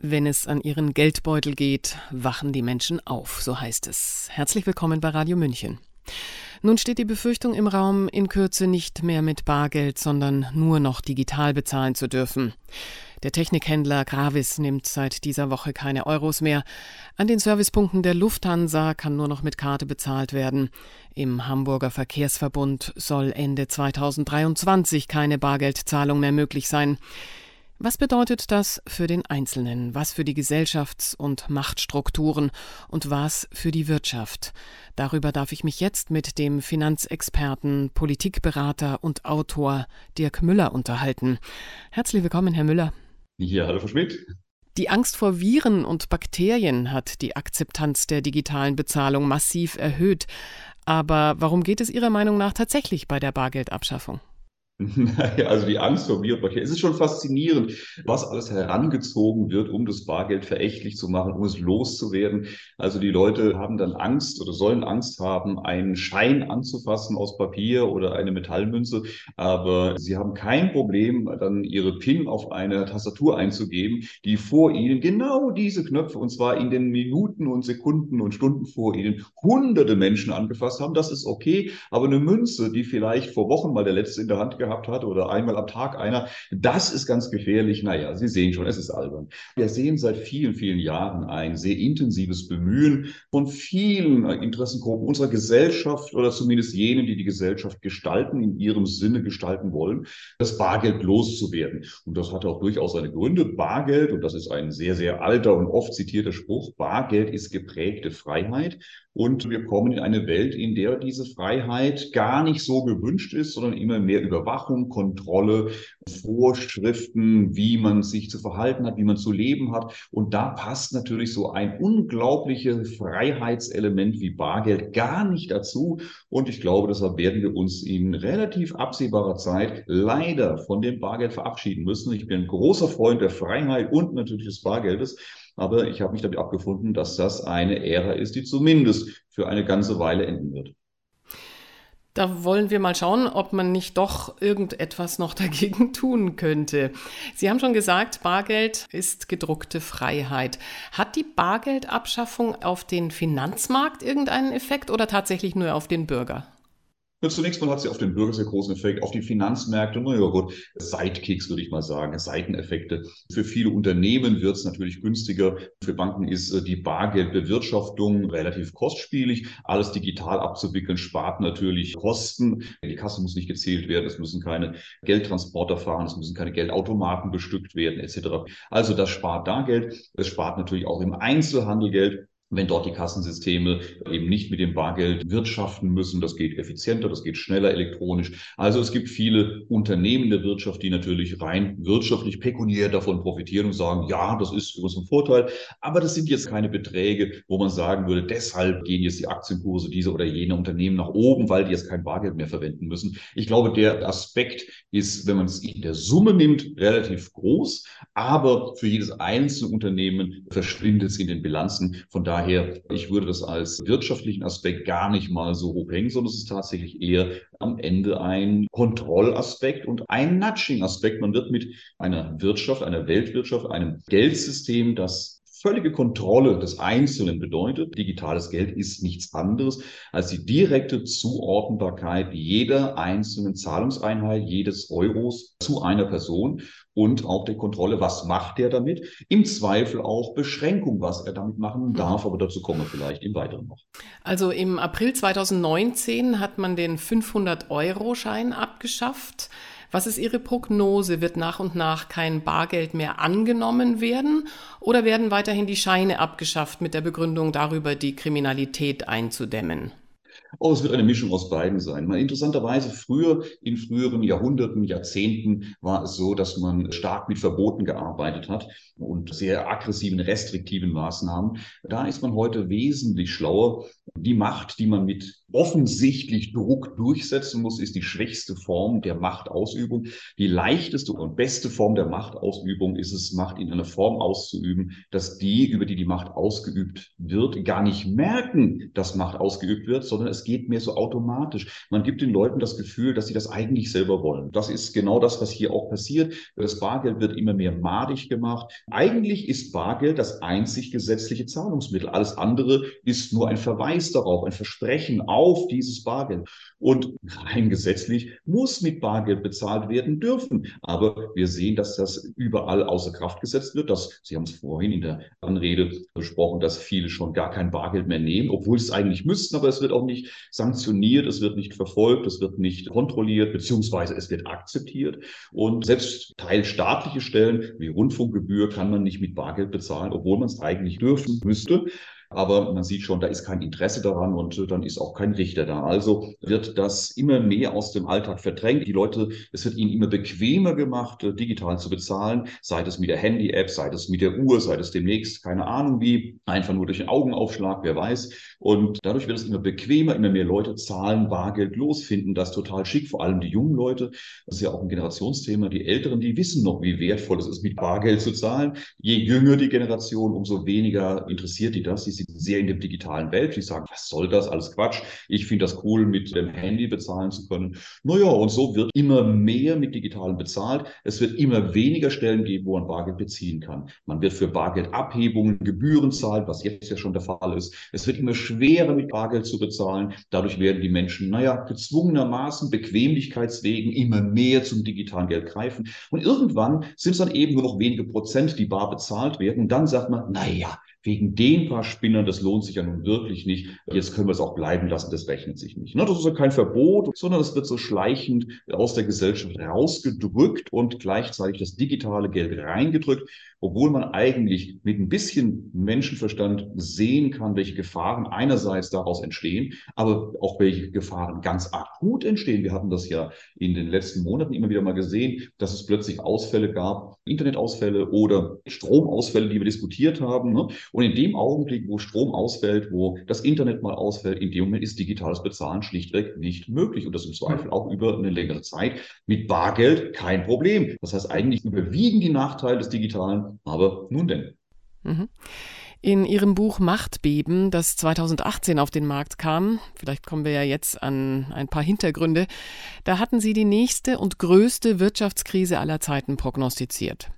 Wenn es an ihren Geldbeutel geht, wachen die Menschen auf, so heißt es. Herzlich willkommen bei Radio München. Nun steht die Befürchtung im Raum, in Kürze nicht mehr mit Bargeld, sondern nur noch digital bezahlen zu dürfen. Der Technikhändler Gravis nimmt seit dieser Woche keine Euros mehr. An den Servicepunkten der Lufthansa kann nur noch mit Karte bezahlt werden. Im Hamburger Verkehrsverbund soll Ende 2023 keine Bargeldzahlung mehr möglich sein. Was bedeutet das für den Einzelnen, was für die Gesellschafts- und Machtstrukturen und was für die Wirtschaft? Darüber darf ich mich jetzt mit dem Finanzexperten, Politikberater und Autor Dirk Müller unterhalten. Herzlich willkommen, Herr Müller. Ja, hallo, Frau Schmidt. Die Angst vor Viren und Bakterien hat die Akzeptanz der digitalen Bezahlung massiv erhöht. Aber warum geht es Ihrer Meinung nach tatsächlich bei der Bargeldabschaffung? Also die Angst vor Bioverkehr. Es ist schon faszinierend, was alles herangezogen wird, um das Bargeld verächtlich zu machen, um es loszuwerden. Also die Leute haben dann Angst oder sollen Angst haben, einen Schein anzufassen aus Papier oder eine Metallmünze. Aber sie haben kein Problem, dann ihre PIN auf eine Tastatur einzugeben, die vor ihnen genau diese Knöpfe, und zwar in den Minuten und Sekunden und Stunden vor ihnen, hunderte Menschen angefasst haben. Das ist okay. Aber eine Münze, die vielleicht vor Wochen mal der letzte in der Hand gehabt gehabt hat oder einmal am Tag einer. Das ist ganz gefährlich. Naja, Sie sehen schon, es ist albern. Wir sehen seit vielen, vielen Jahren ein sehr intensives Bemühen von vielen Interessengruppen unserer Gesellschaft oder zumindest jenen, die die Gesellschaft gestalten, in ihrem Sinne gestalten wollen, das Bargeld loszuwerden. Und das hat auch durchaus seine Gründe. Bargeld, und das ist ein sehr, sehr alter und oft zitierter Spruch, Bargeld ist geprägte Freiheit. Und wir kommen in eine Welt, in der diese Freiheit gar nicht so gewünscht ist, sondern immer mehr Überwachung, Kontrolle, Vorschriften, wie man sich zu verhalten hat, wie man zu leben hat. Und da passt natürlich so ein unglaubliches Freiheitselement wie Bargeld gar nicht dazu. Und ich glaube, deshalb werden wir uns in relativ absehbarer Zeit leider von dem Bargeld verabschieden müssen. Ich bin ein großer Freund der Freiheit und natürlich des Bargeldes. Aber ich habe mich damit abgefunden, dass das eine Ära ist, die zumindest für eine ganze Weile enden wird. Da wollen wir mal schauen, ob man nicht doch irgendetwas noch dagegen tun könnte. Sie haben schon gesagt, Bargeld ist gedruckte Freiheit. Hat die Bargeldabschaffung auf den Finanzmarkt irgendeinen Effekt oder tatsächlich nur auf den Bürger? Ja, zunächst mal hat sie auf den Bürger sehr großen Effekt, auf die Finanzmärkte, naja gut, Sidekicks würde ich mal sagen, Seiteneffekte. Für viele Unternehmen wird es natürlich günstiger. Für Banken ist äh, die Bargeldbewirtschaftung relativ kostspielig. Alles digital abzuwickeln spart natürlich Kosten. Die Kasse muss nicht gezählt werden, es müssen keine Geldtransporter fahren, es müssen keine Geldautomaten bestückt werden etc. Also das spart da Geld. Es spart natürlich auch im Einzelhandel Geld wenn dort die Kassensysteme eben nicht mit dem Bargeld wirtschaften müssen. Das geht effizienter, das geht schneller elektronisch. Also es gibt viele Unternehmen der Wirtschaft, die natürlich rein wirtschaftlich pekuniär davon profitieren und sagen, ja, das ist für uns ein Vorteil. Aber das sind jetzt keine Beträge, wo man sagen würde, deshalb gehen jetzt die Aktienkurse dieser oder jener Unternehmen nach oben, weil die jetzt kein Bargeld mehr verwenden müssen. Ich glaube, der Aspekt ist, wenn man es in der Summe nimmt, relativ groß. Aber für jedes einzelne Unternehmen verschwindet es in den Bilanzen. Von daher daher, ich würde das als wirtschaftlichen Aspekt gar nicht mal so hoch hängen, sondern es ist tatsächlich eher am Ende ein Kontrollaspekt und ein Nudging-Aspekt. Man wird mit einer Wirtschaft, einer Weltwirtschaft, einem Geldsystem, das völlige Kontrolle des Einzelnen bedeutet. Digitales Geld ist nichts anderes als die direkte Zuordnbarkeit jeder einzelnen Zahlungseinheit, jedes Euros zu einer Person und auch der Kontrolle, was macht er damit? Im Zweifel auch Beschränkung, was er damit machen darf, aber dazu kommen wir vielleicht im Weiteren noch. Also im April 2019 hat man den 500-Euro-Schein abgeschafft. Was ist Ihre Prognose? Wird nach und nach kein Bargeld mehr angenommen werden oder werden weiterhin die Scheine abgeschafft mit der Begründung darüber, die Kriminalität einzudämmen? Oh, es wird eine Mischung aus beiden sein. Mal interessanterweise früher, in früheren Jahrhunderten, Jahrzehnten war es so, dass man stark mit Verboten gearbeitet hat und sehr aggressiven, restriktiven Maßnahmen. Da ist man heute wesentlich schlauer. Die Macht, die man mit offensichtlich Druck durchsetzen muss, ist die schwächste Form der Machtausübung. Die leichteste und beste Form der Machtausübung ist es, Macht in einer Form auszuüben, dass die, über die die Macht ausgeübt wird, gar nicht merken, dass Macht ausgeübt wird, sondern es geht mehr so automatisch. Man gibt den Leuten das Gefühl, dass sie das eigentlich selber wollen. Das ist genau das, was hier auch passiert. Das Bargeld wird immer mehr madig gemacht. Eigentlich ist Bargeld das einzig gesetzliche Zahlungsmittel. Alles andere ist nur ein Verweis darauf, ein Versprechen auf dieses Bargeld. Und rein gesetzlich muss mit Bargeld bezahlt werden dürfen. Aber wir sehen, dass das überall außer Kraft gesetzt wird. Dass, Sie haben es vorhin in der Anrede besprochen, dass viele schon gar kein Bargeld mehr nehmen, obwohl sie es eigentlich müssten, aber es wird auch nicht sanktioniert, es wird nicht verfolgt, es wird nicht kontrolliert, beziehungsweise es wird akzeptiert. Und selbst teilstaatliche Stellen wie Rundfunkgebühr kann man nicht mit Bargeld bezahlen, obwohl man es eigentlich dürfen müsste. Aber man sieht schon, da ist kein Interesse daran und äh, dann ist auch kein Richter da. Also wird das immer mehr aus dem Alltag verdrängt. Die Leute, es wird ihnen immer bequemer gemacht, äh, digital zu bezahlen, sei es mit der Handy-App, sei es mit der Uhr, sei es demnächst, keine Ahnung wie, einfach nur durch den Augenaufschlag, wer weiß. Und dadurch wird es immer bequemer, immer mehr Leute zahlen bargeldlos, finden das total schick, vor allem die jungen Leute. Das ist ja auch ein Generationsthema. Die Älteren, die wissen noch, wie wertvoll es ist, mit Bargeld zu zahlen. Je jünger die Generation, umso weniger interessiert die das. Die sind sehr in der digitalen Welt. Die sagen, was soll das? Alles Quatsch. Ich finde das cool, mit dem Handy bezahlen zu können. Naja, und so wird immer mehr mit Digitalen bezahlt. Es wird immer weniger Stellen geben, wo man Bargeld beziehen kann. Man wird für Bargeldabhebungen Gebühren zahlen, was jetzt ja schon der Fall ist. Es wird immer schwerer, mit Bargeld zu bezahlen. Dadurch werden die Menschen, naja, gezwungenermaßen, Bequemlichkeitswegen immer mehr zum digitalen Geld greifen. Und irgendwann sind es dann eben nur noch wenige Prozent, die bar bezahlt werden. Und dann sagt man, naja, wegen den paar Spinnern, das lohnt sich ja nun wirklich nicht. Jetzt können wir es auch bleiben lassen, das rechnet sich nicht. Ne, das ist ja kein Verbot, sondern es wird so schleichend aus der Gesellschaft rausgedrückt und gleichzeitig das digitale Geld reingedrückt obwohl man eigentlich mit ein bisschen Menschenverstand sehen kann, welche Gefahren einerseits daraus entstehen, aber auch welche Gefahren ganz akut entstehen. Wir hatten das ja in den letzten Monaten immer wieder mal gesehen, dass es plötzlich Ausfälle gab, Internetausfälle oder Stromausfälle, die wir diskutiert haben. Ne? Und in dem Augenblick, wo Strom ausfällt, wo das Internet mal ausfällt, in dem Moment ist digitales Bezahlen schlichtweg nicht möglich. Und das im Zweifel auch über eine längere Zeit. Mit Bargeld kein Problem. Das heißt, eigentlich überwiegen die Nachteile des Digitalen aber nun denn. Mhm. In Ihrem Buch Machtbeben, das 2018 auf den Markt kam, vielleicht kommen wir ja jetzt an ein paar Hintergründe, da hatten Sie die nächste und größte Wirtschaftskrise aller Zeiten prognostiziert.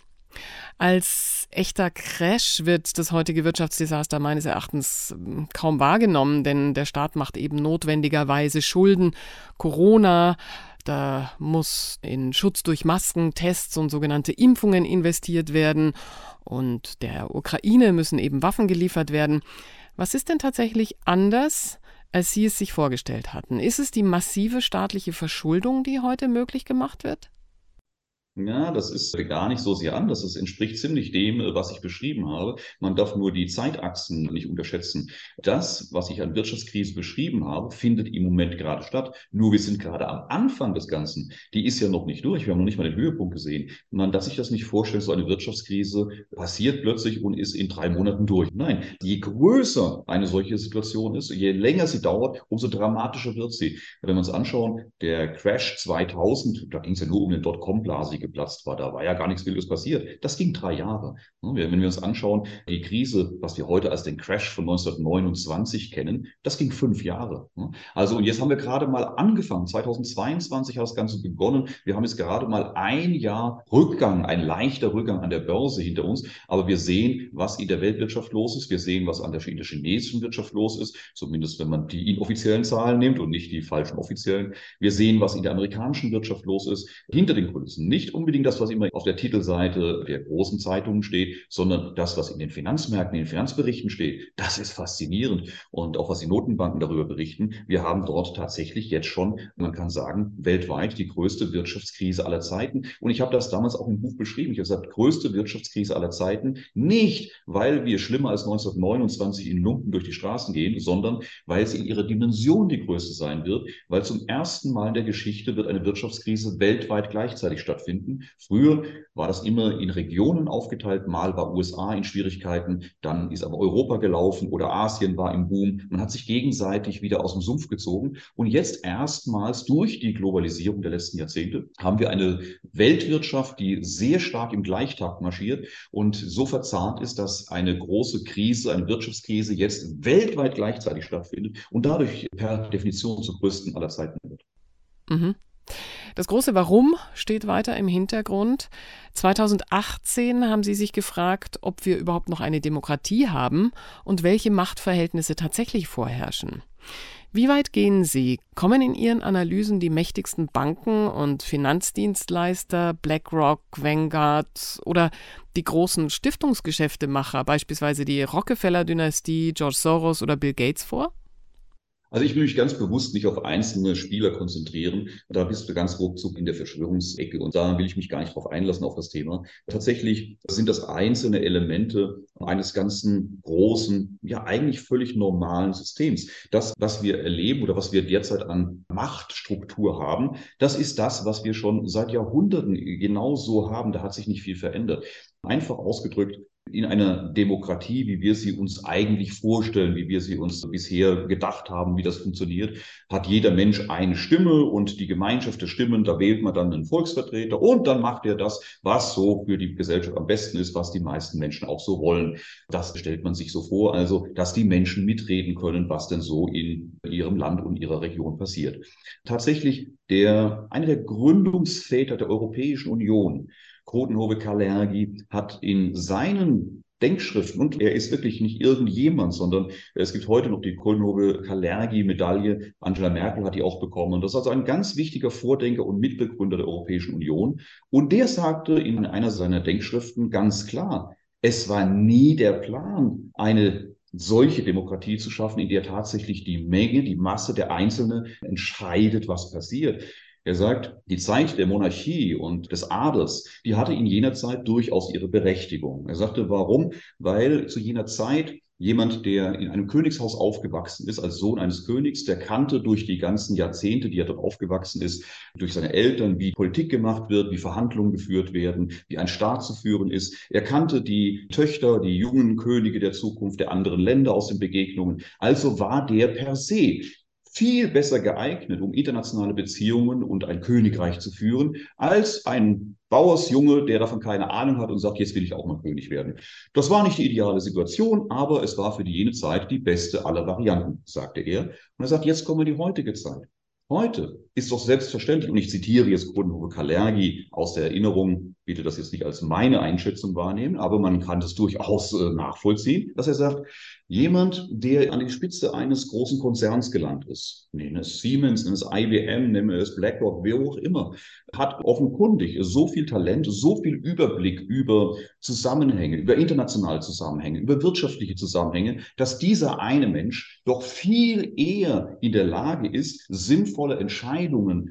Als echter Crash wird das heutige Wirtschaftsdesaster meines Erachtens hm, kaum wahrgenommen, denn der Staat macht eben notwendigerweise Schulden. Corona, da muss in Schutz durch Masken, Tests und sogenannte Impfungen investiert werden. Und der Ukraine müssen eben Waffen geliefert werden. Was ist denn tatsächlich anders, als Sie es sich vorgestellt hatten? Ist es die massive staatliche Verschuldung, die heute möglich gemacht wird? Ja, das ist gar nicht so sehr anders. Das entspricht ziemlich dem, äh, was ich beschrieben habe. Man darf nur die Zeitachsen nicht unterschätzen. Das, was ich an Wirtschaftskrise beschrieben habe, findet im Moment gerade statt. Nur wir sind gerade am Anfang des Ganzen. Die ist ja noch nicht durch. Wir haben noch nicht mal den Höhepunkt gesehen. Man darf sich das nicht vorstellen, so eine Wirtschaftskrise passiert plötzlich und ist in drei Monaten durch. Nein, je größer eine solche Situation ist, je länger sie dauert, umso dramatischer wird sie. Wenn wir uns anschauen, der Crash 2000, da ging es ja nur um den Dotcom-Blase, geplatzt war. Da war ja gar nichts Wildes passiert. Das ging drei Jahre. Wenn wir uns anschauen, die Krise, was wir heute als den Crash von 1929 kennen, das ging fünf Jahre. Also, und jetzt haben wir gerade mal angefangen. 2022 hat das Ganze begonnen. Wir haben jetzt gerade mal ein Jahr Rückgang, ein leichter Rückgang an der Börse hinter uns. Aber wir sehen, was in der Weltwirtschaft los ist. Wir sehen, was an der, der chinesischen Wirtschaft los ist. Zumindest wenn man die inoffiziellen Zahlen nimmt und nicht die falschen offiziellen. Wir sehen, was in der amerikanischen Wirtschaft los ist. Hinter den Kulissen. Nicht nicht unbedingt das, was immer auf der Titelseite der großen Zeitungen steht, sondern das, was in den Finanzmärkten, in den Finanzberichten steht. Das ist faszinierend. Und auch was die Notenbanken darüber berichten. Wir haben dort tatsächlich jetzt schon, man kann sagen, weltweit die größte Wirtschaftskrise aller Zeiten. Und ich habe das damals auch im Buch beschrieben. Ich habe gesagt, größte Wirtschaftskrise aller Zeiten. Nicht, weil wir schlimmer als 1929 in Lumpen durch die Straßen gehen, sondern weil es in ihrer Dimension die größte sein wird, weil zum ersten Mal in der Geschichte wird eine Wirtschaftskrise weltweit gleichzeitig stattfinden Jahrzehnten. Früher war das immer in Regionen aufgeteilt. Mal war USA in Schwierigkeiten, dann ist aber Europa gelaufen oder Asien war im Boom. Man hat sich gegenseitig wieder aus dem Sumpf gezogen. Und jetzt erstmals durch die Globalisierung der letzten Jahrzehnte haben wir eine Weltwirtschaft, die sehr stark im Gleichtakt marschiert und so verzahnt ist, dass eine große Krise, eine Wirtschaftskrise jetzt weltweit gleichzeitig stattfindet und dadurch per Definition zur größten aller Zeiten wird. Mhm. Das große Warum steht weiter im Hintergrund. 2018 haben Sie sich gefragt, ob wir überhaupt noch eine Demokratie haben und welche Machtverhältnisse tatsächlich vorherrschen. Wie weit gehen Sie? Kommen in Ihren Analysen die mächtigsten Banken und Finanzdienstleister, BlackRock, Vanguard oder die großen Stiftungsgeschäftemacher, beispielsweise die Rockefeller-Dynastie, George Soros oder Bill Gates vor? Also ich will mich ganz bewusst nicht auf einzelne Spieler konzentrieren. Da bist du ganz ruckzuck in der Verschwörungsecke und da will ich mich gar nicht drauf einlassen auf das Thema. Tatsächlich sind das einzelne Elemente eines ganzen großen, ja eigentlich völlig normalen Systems. Das, was wir erleben oder was wir derzeit an Machtstruktur haben, das ist das, was wir schon seit Jahrhunderten genau so haben. Da hat sich nicht viel verändert. Einfach ausgedrückt, in einer Demokratie, wie wir sie uns eigentlich vorstellen, wie wir sie uns bisher gedacht haben, wie das funktioniert, hat jeder Mensch eine Stimme und die Gemeinschaft der Stimmen, da wählt man dann einen Volksvertreter und dann macht er das, was so für die Gesellschaft am besten ist, was die meisten Menschen auch so wollen. Das stellt man sich so vor, also dass die Menschen mitreden können, was denn so in ihrem Land und ihrer Region passiert. Tatsächlich der, einer der Gründungsväter der Europäischen Union, Krotenhove Kalergi hat in seinen Denkschriften, und er ist wirklich nicht irgendjemand, sondern es gibt heute noch die Krotenhove Kalergi-Medaille. Angela Merkel hat die auch bekommen. Und das ist also ein ganz wichtiger Vordenker und Mitbegründer der Europäischen Union. Und der sagte in einer seiner Denkschriften ganz klar, es war nie der Plan, eine solche Demokratie zu schaffen, in der tatsächlich die Menge, die Masse der Einzelne entscheidet, was passiert. Er sagt, die Zeit der Monarchie und des Adels, die hatte in jener Zeit durchaus ihre Berechtigung. Er sagte, warum? Weil zu jener Zeit jemand, der in einem Königshaus aufgewachsen ist, als Sohn eines Königs, der kannte durch die ganzen Jahrzehnte, die er dort aufgewachsen ist, durch seine Eltern, wie Politik gemacht wird, wie Verhandlungen geführt werden, wie ein Staat zu führen ist. Er kannte die Töchter, die jungen Könige der Zukunft der anderen Länder aus den Begegnungen. Also war der per se viel besser geeignet, um internationale Beziehungen und ein Königreich zu führen, als ein Bauersjunge, der davon keine Ahnung hat und sagt, jetzt will ich auch mal König werden. Das war nicht die ideale Situation, aber es war für die jene Zeit die beste aller Varianten, sagte er. Und er sagt, jetzt kommen wir die heutige Zeit. Heute ist doch selbstverständlich, und ich zitiere jetzt Grundhugo Kalergi aus der Erinnerung, bitte das jetzt nicht als meine Einschätzung wahrnehmen, aber man kann das durchaus äh, nachvollziehen, dass er sagt, jemand, der an die Spitze eines großen Konzerns gelangt ist, nennen es Siemens, nennen es IBM, nennen es BlackRock, wer auch immer, hat offenkundig so viel Talent, so viel Überblick über Zusammenhänge, über internationale Zusammenhänge, über wirtschaftliche Zusammenhänge, dass dieser eine Mensch doch viel eher in der Lage ist, sinnvolle Entscheidungen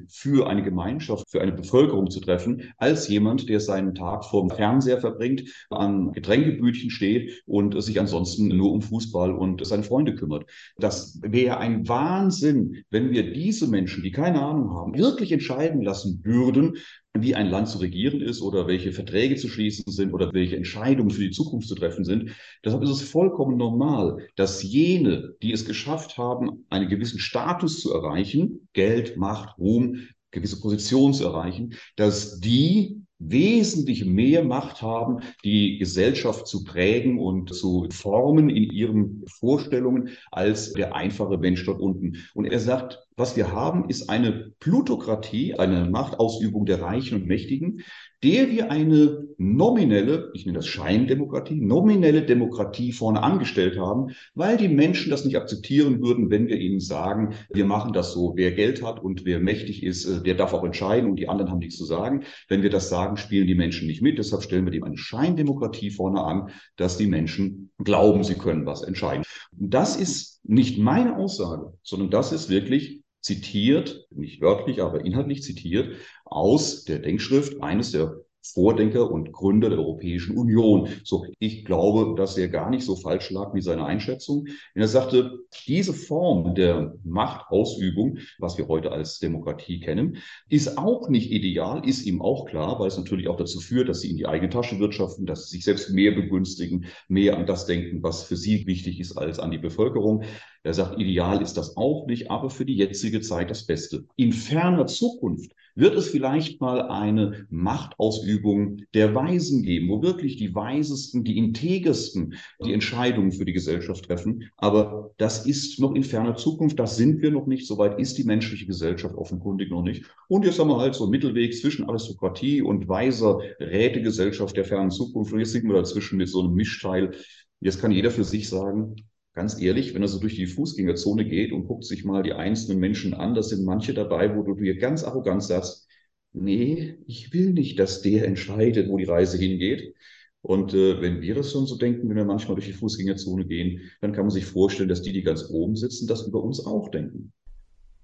für eine Gemeinschaft, für eine Bevölkerung zu treffen, als jemand, der seinen Tag vorm Fernseher verbringt, an Getränkebütchen steht und sich ansonsten nur um Fußball und seine Freunde kümmert. Das wäre ein Wahnsinn, wenn wir diese Menschen, die keine Ahnung haben, wirklich entscheiden lassen würden, wie ein Land zu regieren ist oder welche Verträge zu schließen sind oder welche Entscheidungen für die Zukunft zu treffen sind. Deshalb ist es vollkommen normal, dass jene, die es geschafft haben, einen gewissen Status zu erreichen, Geld, Macht, Ruhm, gewisse Position zu erreichen, dass die wesentlich mehr Macht haben, die Gesellschaft zu prägen und zu formen in ihren Vorstellungen als der einfache Mensch dort unten. Und er sagt, was wir haben, ist eine Plutokratie, eine Machtausübung der Reichen und Mächtigen, der wir eine nominelle, ich nenne das Scheindemokratie, nominelle Demokratie vorne angestellt haben, weil die Menschen das nicht akzeptieren würden, wenn wir ihnen sagen, wir machen das so. Wer Geld hat und wer mächtig ist, äh, der darf auch entscheiden und die anderen haben nichts zu sagen. Wenn wir das sagen, spielen die Menschen nicht mit. Deshalb stellen wir dem eine Scheindemokratie vorne an, dass die Menschen glauben, sie können was entscheiden. Das ist nicht meine Aussage, sondern das ist wirklich zitiert, nicht wörtlich, aber inhaltlich zitiert, aus der Denkschrift eines der Vordenker und Gründer der Europäischen Union. So, ich glaube, dass er gar nicht so falsch lag wie seine Einschätzung. er sagte, diese Form der Machtausübung, was wir heute als Demokratie kennen, ist auch nicht ideal, ist ihm auch klar, weil es natürlich auch dazu führt, dass sie in die eigene Tasche wirtschaften, dass sie sich selbst mehr begünstigen, mehr an das denken, was für sie wichtig ist, als an die Bevölkerung. Er sagt, ideal ist das auch nicht, aber für die jetzige Zeit das Beste. In ferner Zukunft wird es vielleicht mal eine Machtausübung der Weisen geben, wo wirklich die Weisesten, die Integersten die Entscheidungen für die Gesellschaft treffen. Aber das ist noch in ferner Zukunft, das sind wir noch nicht, soweit ist die menschliche Gesellschaft offenkundig noch nicht. Und jetzt haben wir halt so einen Mittelweg zwischen Aristokratie und weiser Rätegesellschaft der fernen Zukunft. Und jetzt sind wir dazwischen mit so einem Mischteil. Jetzt kann jeder für sich sagen, ganz ehrlich, wenn er so durch die Fußgängerzone geht und guckt sich mal die einzelnen Menschen an, da sind manche dabei, wo du dir ganz arrogant sagst, nee, ich will nicht, dass der entscheidet, wo die Reise hingeht. Und äh, wenn wir das schon so denken, wenn wir manchmal durch die Fußgängerzone gehen, dann kann man sich vorstellen, dass die, die ganz oben sitzen, das über uns auch denken.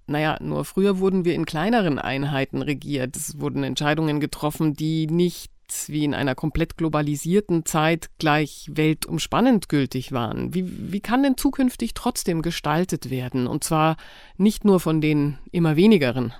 Naja, nur früher wurden wir in kleineren Einheiten regiert. Es wurden Entscheidungen getroffen, die nicht wie in einer komplett globalisierten Zeit gleich weltumspannend gültig waren. Wie, wie kann denn zukünftig trotzdem gestaltet werden? Und zwar nicht nur von den immer wenigeren.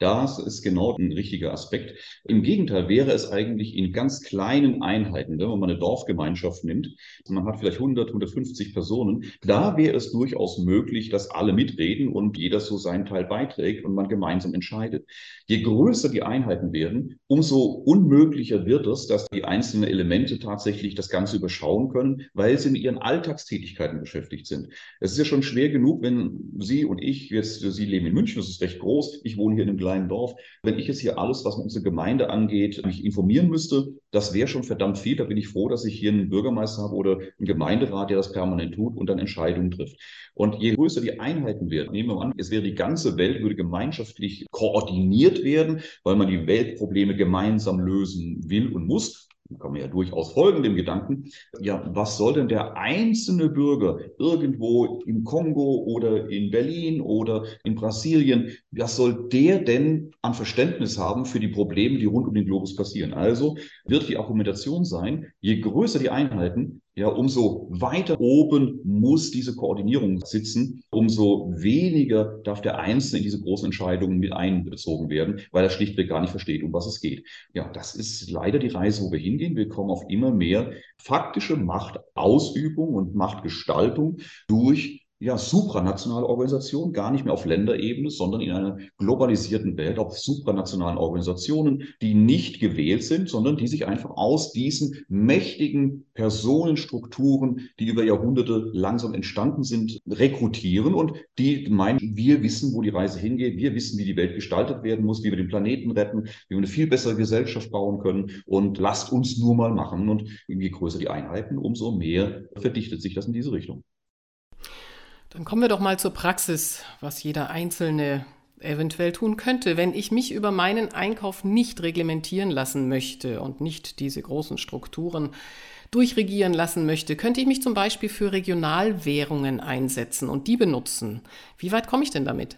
Das ist genau ein richtiger Aspekt. Im Gegenteil wäre es eigentlich in ganz kleinen Einheiten, wenn man eine Dorfgemeinschaft nimmt, man hat vielleicht 100, 150 Personen, da wäre es durchaus möglich, dass alle mitreden und jeder so seinen Teil beiträgt und man gemeinsam entscheidet. Je größer die Einheiten werden, umso unmöglicher wird es, dass die einzelnen Elemente tatsächlich das Ganze überschauen können, weil sie mit ihren Alltagstätigkeiten beschäftigt sind. Es ist ja schon schwer genug, wenn Sie und ich, jetzt Sie leben in München, das ist recht groß, ich wohne hier in einem kleinen Dorf. Wenn ich jetzt hier alles, was unsere Gemeinde angeht, mich informieren müsste, das wäre schon verdammt viel. Da bin ich froh, dass ich hier einen Bürgermeister habe oder einen Gemeinderat, der das permanent tut und dann Entscheidungen trifft. Und je größer die Einheiten werden, nehmen wir an, es wäre die ganze Welt, würde gemeinschaftlich koordiniert werden, weil man die Weltprobleme gemeinsam lösen will und muss kann man ja durchaus folgen dem Gedanken, ja, was soll denn der einzelne Bürger irgendwo im Kongo oder in Berlin oder in Brasilien, was soll der denn an Verständnis haben für die Probleme, die rund um den Globus passieren? Also wird die Argumentation sein, je größer die Einheiten, ja, umso weiter oben muss diese Koordinierung sitzen, umso weniger darf der Einzelne in diese großen Entscheidungen mit einbezogen werden, weil er schlichtweg gar nicht versteht, um was es geht. Ja, das ist leider die Reise, wo wir hingehen. Wir kommen auf immer mehr faktische Machtausübung und Machtgestaltung durch ja, supranationale Organisation, gar nicht mehr auf Länderebene, sondern in einer globalisierten Welt auf supranationalen Organisationen, die nicht gewählt sind, sondern die sich einfach aus diesen mächtigen Personenstrukturen, die über Jahrhunderte langsam entstanden sind, rekrutieren und die meinen, wir wissen, wo die Reise hingeht, wir wissen, wie die Welt gestaltet werden muss, wie wir den Planeten retten, wie wir eine viel bessere Gesellschaft bauen können und lasst uns nur mal machen. Und je größer die Einheiten, umso mehr verdichtet sich das in diese Richtung. Dann kommen wir doch mal zur Praxis, was jeder Einzelne eventuell tun könnte, wenn ich mich über meinen Einkauf nicht reglementieren lassen möchte und nicht diese großen Strukturen durchregieren lassen möchte, könnte ich mich zum Beispiel für Regionalwährungen einsetzen und die benutzen. Wie weit komme ich denn damit?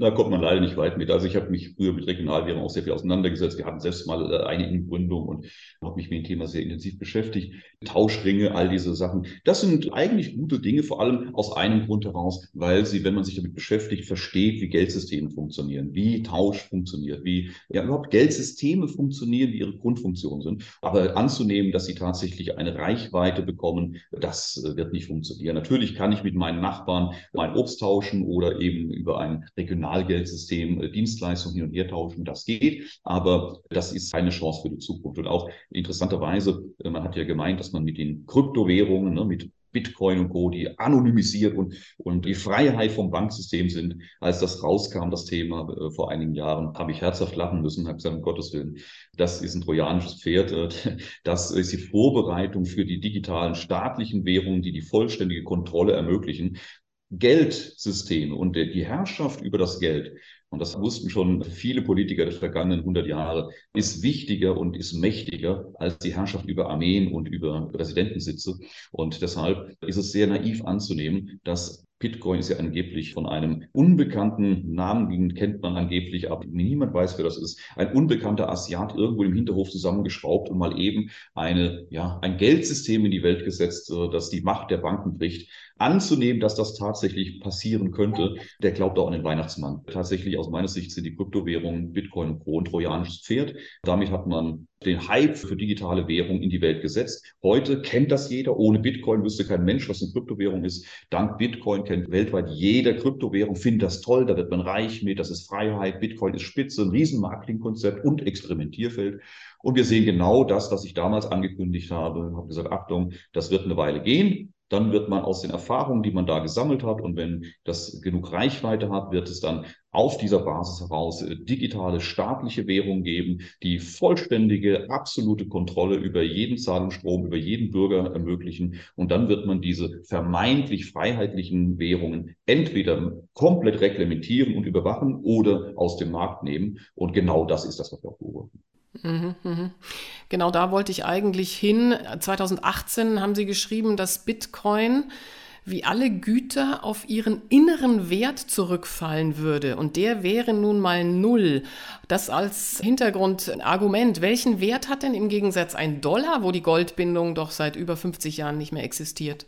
Da kommt man leider nicht weit mit. Also ich habe mich früher mit Regionalwährung auch sehr viel auseinandergesetzt. Wir hatten selbst mal äh, eine Innengründung und habe mich mit dem Thema sehr intensiv beschäftigt. Tauschringe, all diese Sachen. Das sind eigentlich gute Dinge, vor allem aus einem Grund heraus, weil sie, wenn man sich damit beschäftigt, versteht, wie Geldsysteme funktionieren, wie Tausch funktioniert, wie ja, überhaupt Geldsysteme funktionieren, wie ihre Grundfunktionen sind. Aber anzunehmen, dass sie tatsächlich eine Reichweite bekommen, das äh, wird nicht funktionieren. Natürlich kann ich mit meinen Nachbarn mein Obst tauschen oder eben über ein Regionalgeldsystem äh, Dienstleistungen hin und her tauschen. Das geht, aber das ist keine Chance für die Zukunft. Und auch interessanterweise, äh, man hat ja gemeint, dass man mit den Kryptowährungen, ne, mit Bitcoin und Co., die anonymisiert und, und die Freiheit vom Banksystem sind. Als das rauskam, das Thema äh, vor einigen Jahren, habe ich herzhaft lachen müssen, habe gesagt, um Gottes Willen, das ist ein trojanisches Pferd. Äh, das ist die Vorbereitung für die digitalen staatlichen Währungen, die die vollständige Kontrolle ermöglichen. Geldsysteme und die Herrschaft über das Geld, und das wussten schon viele Politiker der vergangenen 100 Jahre, ist wichtiger und ist mächtiger als die Herrschaft über Armeen und über Präsidentensitze. Und deshalb ist es sehr naiv anzunehmen, dass Bitcoin ist ja angeblich von einem unbekannten Namen, den kennt man angeblich, aber niemand weiß, wer das ist. Ein unbekannter Asiat irgendwo im Hinterhof zusammengeschraubt und mal eben eine, ja, ein Geldsystem in die Welt gesetzt, äh, das die Macht der Banken bricht. Anzunehmen, dass das tatsächlich passieren könnte, der glaubt auch an den Weihnachtsmann. Tatsächlich aus meiner Sicht sind die Kryptowährungen Bitcoin und Co. ein trojanisches Pferd. Damit hat man den Hype für digitale Währung in die Welt gesetzt. Heute kennt das jeder. Ohne Bitcoin wüsste kein Mensch, was eine Kryptowährung ist. Dank Bitcoin kennt weltweit jeder Kryptowährung, findet das toll, da wird man reich mit, das ist Freiheit. Bitcoin ist spitze, ein riesen Marketingkonzept und Experimentierfeld. Und wir sehen genau das, was ich damals angekündigt habe. Ich habe gesagt, Achtung, das wird eine Weile gehen. Dann wird man aus den Erfahrungen, die man da gesammelt hat und wenn das genug Reichweite hat, wird es dann auf dieser Basis heraus äh, digitale staatliche Währung geben, die vollständige, absolute Kontrolle über jeden Zahlungsstrom, über jeden Bürger ermöglichen. Und dann wird man diese vermeintlich freiheitlichen Währungen entweder komplett reglementieren und überwachen oder aus dem Markt nehmen. Und genau das ist das, was wir auch beobachten. Mhm, mhm. Genau da wollte ich eigentlich hin. 2018 haben Sie geschrieben, dass Bitcoin wie alle Güter auf ihren inneren Wert zurückfallen würde. Und der wäre nun mal null. Das als Hintergrundargument. Welchen Wert hat denn im Gegensatz ein Dollar, wo die Goldbindung doch seit über 50 Jahren nicht mehr existiert?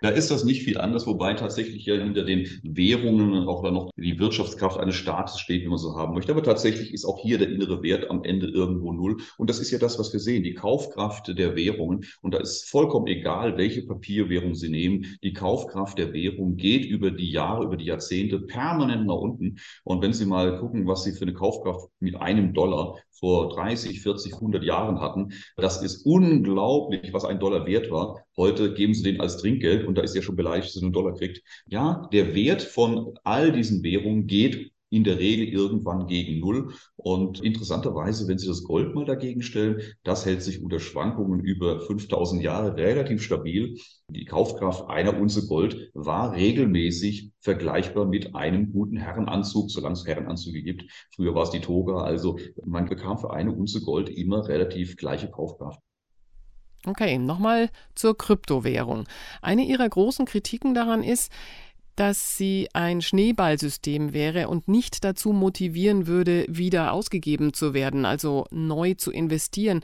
Da ist das nicht viel anders, wobei tatsächlich ja hinter den Währungen auch dann noch die Wirtschaftskraft eines Staates steht, wie man so haben möchte. Aber tatsächlich ist auch hier der innere Wert am Ende irgendwo null. Und das ist ja das, was wir sehen, die Kaufkraft der Währungen. Und da ist vollkommen egal, welche Papierwährung Sie nehmen. Die Kaufkraft der Währung geht über die Jahre, über die Jahrzehnte permanent nach unten. Und wenn Sie mal gucken, was Sie für eine Kaufkraft mit einem Dollar vor 30, 40, 100 Jahren hatten, das ist unglaublich, was ein Dollar wert war. Heute geben Sie den als Trinkgeld und da ist ja schon beleidigt, dass er einen Dollar kriegt. Ja, der Wert von all diesen Währungen geht in der Regel irgendwann gegen Null. Und interessanterweise, wenn Sie das Gold mal dagegen stellen, das hält sich unter Schwankungen über 5000 Jahre relativ stabil. Die Kaufkraft einer Unze Gold war regelmäßig vergleichbar mit einem guten Herrenanzug, solange es Herrenanzüge gibt. Früher war es die Toga. Also man bekam für eine Unze Gold immer relativ gleiche Kaufkraft. Okay, nochmal zur Kryptowährung. Eine Ihrer großen Kritiken daran ist, dass sie ein Schneeballsystem wäre und nicht dazu motivieren würde, wieder ausgegeben zu werden, also neu zu investieren.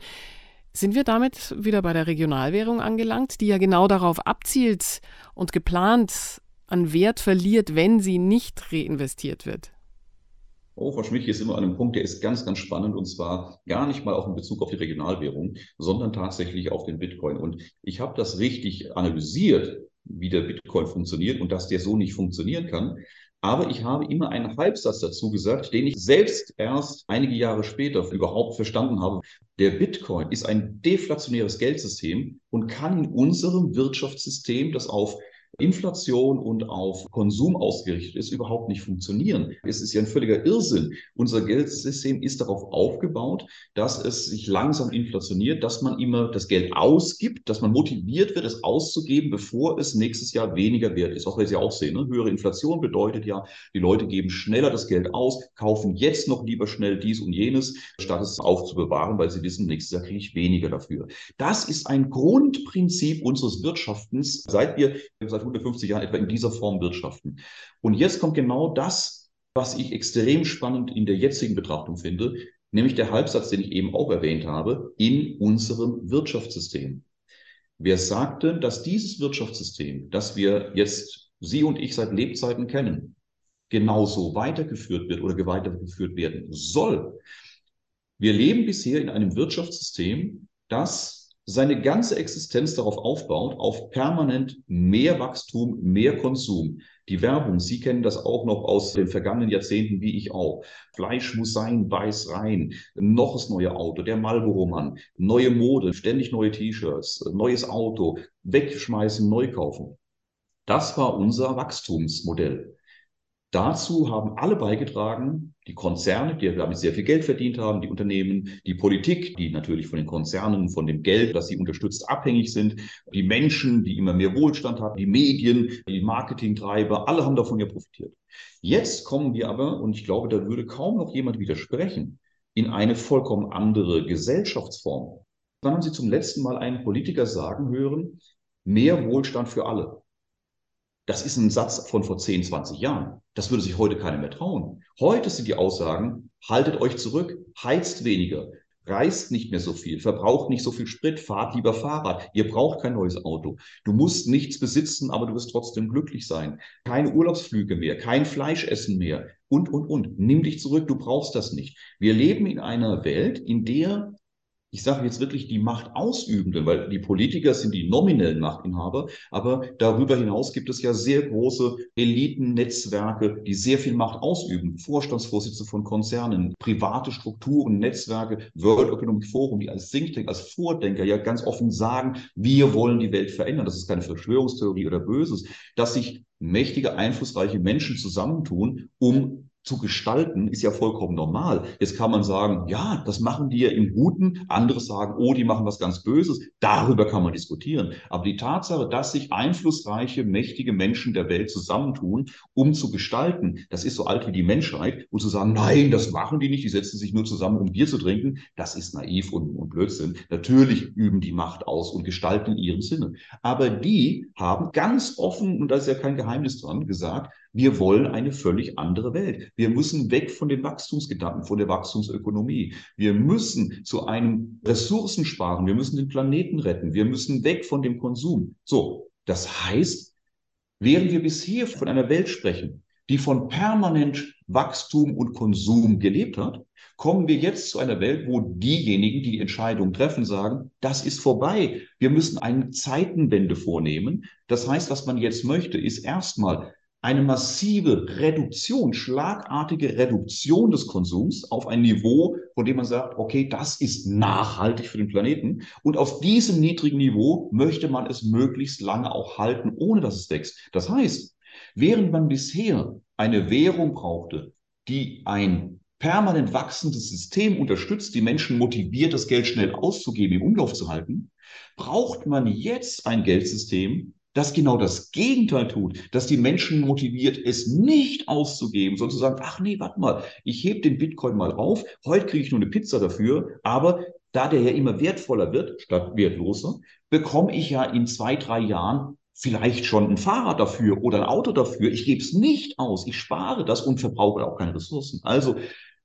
Sind wir damit wieder bei der Regionalwährung angelangt, die ja genau darauf abzielt und geplant an Wert verliert, wenn sie nicht reinvestiert wird? Oh, Frau Schmidt, hier ist immer an einem Punkt, der ist ganz, ganz spannend und zwar gar nicht mal auch in Bezug auf die Regionalwährung, sondern tatsächlich auf den Bitcoin. Und ich habe das richtig analysiert, wie der Bitcoin funktioniert und dass der so nicht funktionieren kann. Aber ich habe immer einen Halbsatz dazu gesagt, den ich selbst erst einige Jahre später überhaupt verstanden habe. Der Bitcoin ist ein deflationäres Geldsystem und kann in unserem Wirtschaftssystem, das auf Inflation und auf Konsum ausgerichtet ist, überhaupt nicht funktionieren. Es ist ja ein völliger Irrsinn. Unser Geldsystem ist darauf aufgebaut, dass es sich langsam inflationiert, dass man immer das Geld ausgibt, dass man motiviert wird, es auszugeben, bevor es nächstes Jahr weniger wert ist. Auch weil Sie auch sehen, ne? höhere Inflation bedeutet ja, die Leute geben schneller das Geld aus, kaufen jetzt noch lieber schnell dies und jenes, statt es aufzubewahren, weil sie wissen, nächstes Jahr kriege ich weniger dafür. Das ist ein Grundprinzip unseres Wirtschaftens, seit wir seit 150 Jahren etwa in dieser Form wirtschaften. Und jetzt kommt genau das, was ich extrem spannend in der jetzigen Betrachtung finde, nämlich der Halbsatz, den ich eben auch erwähnt habe, in unserem Wirtschaftssystem. Wer sagte, dass dieses Wirtschaftssystem, das wir jetzt, Sie und ich seit Lebzeiten kennen, genauso weitergeführt wird oder weitergeführt werden soll? Wir leben bisher in einem Wirtschaftssystem, das seine ganze Existenz darauf aufbaut, auf permanent mehr Wachstum, mehr Konsum. Die Werbung, Sie kennen das auch noch aus den vergangenen Jahrzehnten, wie ich auch. Fleisch muss sein, beiß rein. Noch das neue Auto, der Marlboro-Mann, neue Mode, ständig neue T-Shirts, neues Auto, wegschmeißen, neu kaufen. Das war unser Wachstumsmodell. Dazu haben alle beigetragen, die Konzerne, die damit sehr viel Geld verdient haben, die Unternehmen, die Politik, die natürlich von den Konzernen, von dem Geld, das sie unterstützt, abhängig sind, die Menschen, die immer mehr Wohlstand haben, die Medien, die Marketingtreiber, alle haben davon ja profitiert. Jetzt kommen wir aber, und ich glaube, da würde kaum noch jemand widersprechen, in eine vollkommen andere Gesellschaftsform. Dann haben Sie zum letzten Mal einen Politiker sagen hören, mehr Wohlstand für alle. Das ist ein Satz von vor 10, 20 Jahren. Das würde sich heute keiner mehr trauen. Heute sind die Aussagen, haltet euch zurück, heizt weniger, reist nicht mehr so viel, verbraucht nicht so viel Sprit, fahrt lieber Fahrrad. Ihr braucht kein neues Auto. Du musst nichts besitzen, aber du wirst trotzdem glücklich sein. Keine Urlaubsflüge mehr, kein Fleischessen mehr und, und, und. Nimm dich zurück, du brauchst das nicht. Wir leben in einer Welt, in der ich sage jetzt wirklich die Machtausübenden, weil die Politiker sind die nominellen Machtinhaber, aber darüber hinaus gibt es ja sehr große Elitennetzwerke, die sehr viel Macht ausüben. Vorstandsvorsitzende von Konzernen, private Strukturen, Netzwerke, World Economic Forum, die als Think Tank, als Vordenker ja ganz offen sagen, wir wollen die Welt verändern. Das ist keine Verschwörungstheorie oder Böses, dass sich mächtige, einflussreiche Menschen zusammentun, um zu gestalten, ist ja vollkommen normal. Jetzt kann man sagen, ja, das machen die ja im Guten. Andere sagen, oh, die machen was ganz Böses. Darüber kann man diskutieren. Aber die Tatsache, dass sich einflussreiche, mächtige Menschen der Welt zusammentun, um zu gestalten, das ist so alt wie die Menschheit. Und zu sagen, nein, das machen die nicht, die setzen sich nur zusammen, um Bier zu trinken, das ist naiv und, und Blödsinn. Natürlich üben die Macht aus und gestalten in ihrem Sinne. Aber die haben ganz offen, und da ist ja kein Geheimnis dran, gesagt, wir wollen eine völlig andere Welt. Wir müssen weg von den Wachstumsgedanken, von der Wachstumsökonomie. Wir müssen zu einem Ressourcen sparen. Wir müssen den Planeten retten. Wir müssen weg von dem Konsum. So, das heißt, während wir bisher von einer Welt sprechen, die von permanent Wachstum und Konsum gelebt hat, kommen wir jetzt zu einer Welt, wo diejenigen, die die Entscheidung treffen, sagen, das ist vorbei. Wir müssen eine Zeitenwende vornehmen. Das heißt, was man jetzt möchte, ist erstmal eine massive Reduktion, schlagartige Reduktion des Konsums auf ein Niveau, von dem man sagt, okay, das ist nachhaltig für den Planeten. Und auf diesem niedrigen Niveau möchte man es möglichst lange auch halten, ohne dass es wächst. Das heißt, während man bisher eine Währung brauchte, die ein permanent wachsendes System unterstützt, die Menschen motiviert, das Geld schnell auszugeben, im Umlauf zu halten, braucht man jetzt ein Geldsystem, das genau das Gegenteil tut, dass die Menschen motiviert, es nicht auszugeben, sondern zu sagen, ach nee, warte mal, ich hebe den Bitcoin mal auf, heute kriege ich nur eine Pizza dafür, aber da der ja immer wertvoller wird, statt wertloser, bekomme ich ja in zwei, drei Jahren vielleicht schon ein Fahrrad dafür oder ein Auto dafür. Ich gebe es nicht aus, ich spare das und verbrauche auch keine Ressourcen. Also